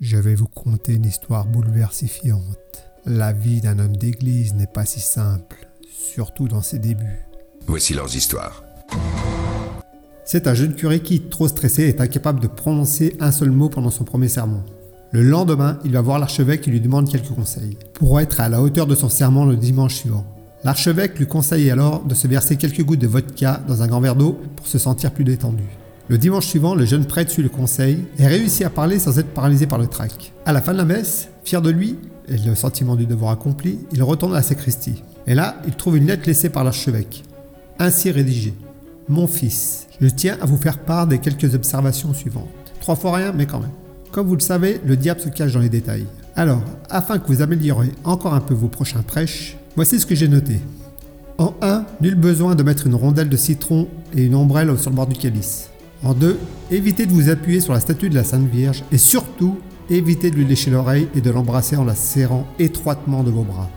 Je vais vous conter une histoire bouleversifiante. La vie d'un homme d'église n'est pas si simple, surtout dans ses débuts. Voici leurs histoires. C'est un jeune curé qui, trop stressé, est incapable de prononcer un seul mot pendant son premier sermon. Le lendemain, il va voir l'archevêque et lui demande quelques conseils pour être à la hauteur de son serment le dimanche suivant. L'archevêque lui conseille alors de se verser quelques gouttes de vodka dans un grand verre d'eau pour se sentir plus détendu. Le dimanche suivant, le jeune prêtre suit le conseil et réussit à parler sans être paralysé par le trac. À la fin de la messe, fier de lui et le sentiment du devoir accompli, il retourne à la sacristie. Et là, il trouve une lettre laissée par l'archevêque. Ainsi rédigée. Mon fils, je tiens à vous faire part des quelques observations suivantes. Trois fois rien, mais quand même. Comme vous le savez, le diable se cache dans les détails. Alors, afin que vous améliorez encore un peu vos prochains prêches, voici ce que j'ai noté. En 1, nul besoin de mettre une rondelle de citron et une ombrelle sur le bord du calice. En 2, évitez de vous appuyer sur la statue de la Sainte Vierge et surtout, évitez de lui lécher l'oreille et de l'embrasser en la serrant étroitement de vos bras.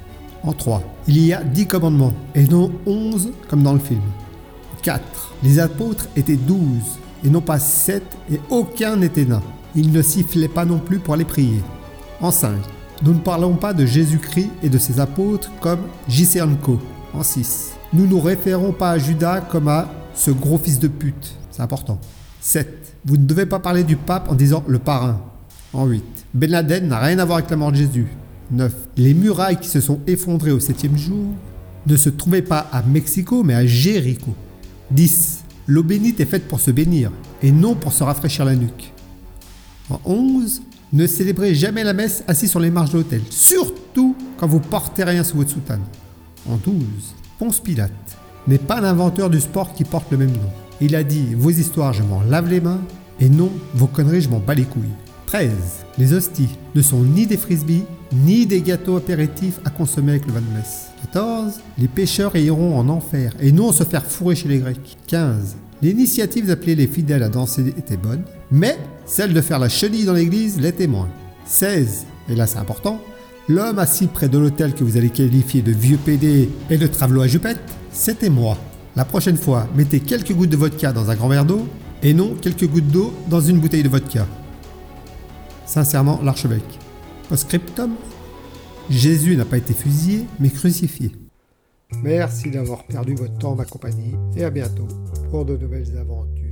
En 3, il y a 10 commandements et non 11 comme dans le film. 4. Les apôtres étaient 12 et non pas 7 et aucun n'était nain. Il ne sifflait pas non plus pour aller prier. En 5. Nous ne parlons pas de Jésus-Christ et de ses apôtres comme Giseanko. En 6. Nous ne nous référons pas à Judas comme à ce gros fils de pute. C'est important. 7. Vous ne devez pas parler du pape en disant le parrain. En 8. Ben Laden n'a rien à voir avec la mort de Jésus. 9. Les murailles qui se sont effondrées au septième jour ne se trouvaient pas à Mexico mais à Jéricho. 10. L'eau bénite est faite pour se bénir et non pour se rafraîchir la nuque. En 11, ne célébrez jamais la messe assis sur les marches de l'autel, surtout quand vous portez rien sous votre soutane. En 12, Ponce Pilate n'est pas l'inventeur du sport qui porte le même nom. Il a dit Vos histoires, je m'en lave les mains, et non, vos conneries, je m'en bats les couilles. 13. Les hosties ne sont ni des frisbees, ni des gâteaux apéritifs à consommer avec le vin de messe. 14. Les pécheurs iront en enfer, et non se faire fourrer chez les Grecs. 15. L'initiative d'appeler les fidèles à danser était bonne, mais celle de faire la chenille dans l'église l'était moins. 16. Et là c'est important, l'homme assis près de l'hôtel que vous allez qualifier de vieux PD et de travelo à jupette, c'était moi. La prochaine fois, mettez quelques gouttes de vodka dans un grand verre d'eau, et non quelques gouttes d'eau dans une bouteille de vodka. Sincèrement, l'archevêque. Post-scriptum Jésus n'a pas été fusillé, mais crucifié. Merci d'avoir perdu votre temps, ma compagnie, et à bientôt pour de nouvelles aventures.